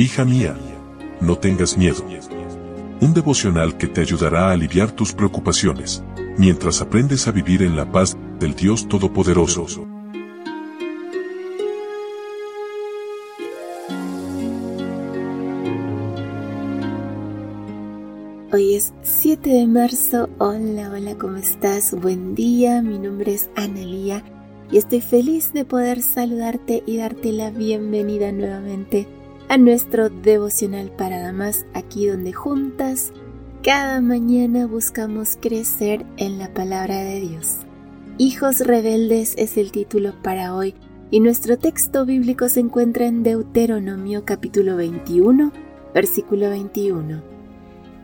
Hija mía, no tengas miedo. Un devocional que te ayudará a aliviar tus preocupaciones, mientras aprendes a vivir en la paz del Dios Todopoderoso. Hoy es 7 de marzo. Hola, hola, ¿cómo estás? Buen día, mi nombre es Analía y estoy feliz de poder saludarte y darte la bienvenida nuevamente a nuestro devocional para damas, aquí donde juntas cada mañana buscamos crecer en la palabra de Dios. Hijos rebeldes es el título para hoy y nuestro texto bíblico se encuentra en Deuteronomio capítulo 21, versículo 21.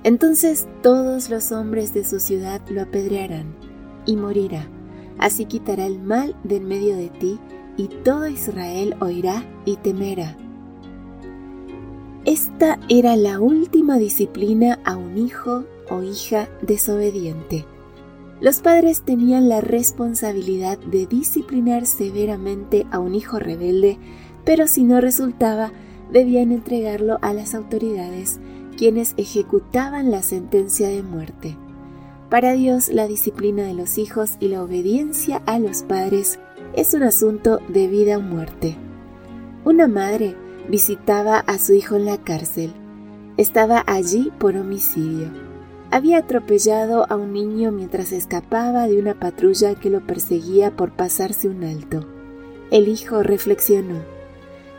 Entonces todos los hombres de su ciudad lo apedrearán y morirá. Así quitará el mal de en medio de ti y todo Israel oirá y temerá esta era la última disciplina a un hijo o hija desobediente. Los padres tenían la responsabilidad de disciplinar severamente a un hijo rebelde, pero si no resultaba, debían entregarlo a las autoridades, quienes ejecutaban la sentencia de muerte. Para Dios, la disciplina de los hijos y la obediencia a los padres es un asunto de vida o muerte. Una madre visitaba a su hijo en la cárcel. Estaba allí por homicidio. Había atropellado a un niño mientras escapaba de una patrulla que lo perseguía por pasarse un alto. El hijo reflexionó.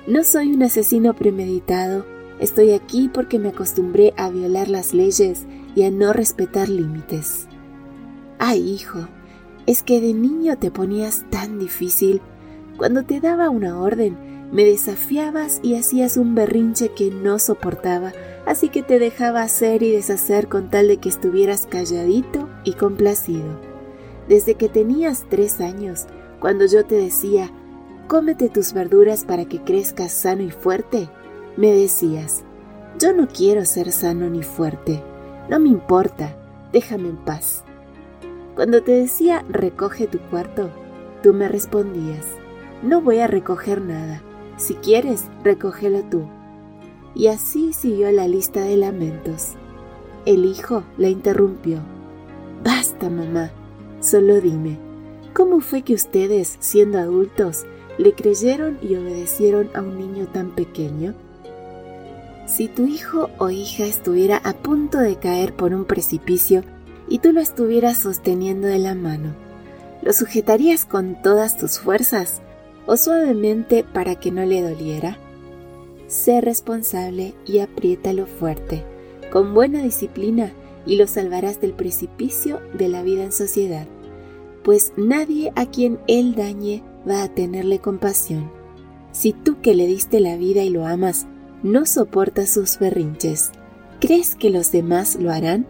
No soy un asesino premeditado, estoy aquí porque me acostumbré a violar las leyes y a no respetar límites. Ay, hijo, es que de niño te ponías tan difícil. Cuando te daba una orden, me desafiabas y hacías un berrinche que no soportaba, así que te dejaba hacer y deshacer con tal de que estuvieras calladito y complacido. Desde que tenías tres años, cuando yo te decía, cómete tus verduras para que crezcas sano y fuerte, me decías, yo no quiero ser sano ni fuerte, no me importa, déjame en paz. Cuando te decía, recoge tu cuarto, tú me respondías, no voy a recoger nada, si quieres, recógelo tú. Y así siguió la lista de lamentos. El hijo la interrumpió. Basta, mamá. Solo dime, ¿cómo fue que ustedes, siendo adultos, le creyeron y obedecieron a un niño tan pequeño? Si tu hijo o hija estuviera a punto de caer por un precipicio y tú lo estuvieras sosteniendo de la mano, ¿lo sujetarías con todas tus fuerzas o suavemente para que no le doliera? Sé responsable y apriétalo fuerte, con buena disciplina, y lo salvarás del precipicio de la vida en sociedad, pues nadie a quien él dañe va a tenerle compasión. Si tú que le diste la vida y lo amas, no soportas sus berrinches, ¿crees que los demás lo harán?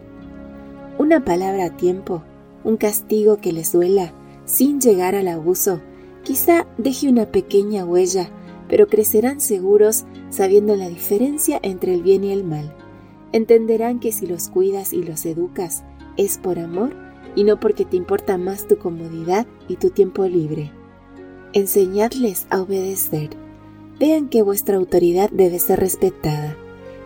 Una palabra a tiempo, un castigo que les duela, sin llegar al abuso, Quizá deje una pequeña huella, pero crecerán seguros sabiendo la diferencia entre el bien y el mal. Entenderán que si los cuidas y los educas es por amor y no porque te importa más tu comodidad y tu tiempo libre. Enseñadles a obedecer. Vean que vuestra autoridad debe ser respetada.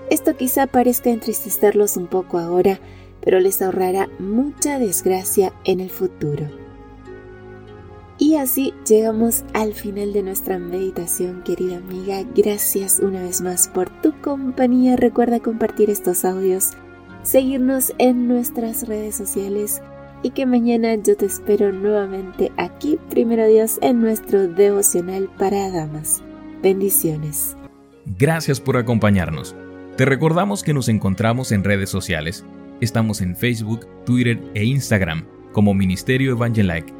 Esto quizá parezca entristecerlos un poco ahora, pero les ahorrará mucha desgracia en el futuro. Y así llegamos al final de nuestra meditación, querida amiga. Gracias una vez más por tu compañía. Recuerda compartir estos audios, seguirnos en nuestras redes sociales y que mañana yo te espero nuevamente aquí, primero Dios, en nuestro devocional para damas. Bendiciones. Gracias por acompañarnos. Te recordamos que nos encontramos en redes sociales. Estamos en Facebook, Twitter e Instagram como Ministerio Evangelike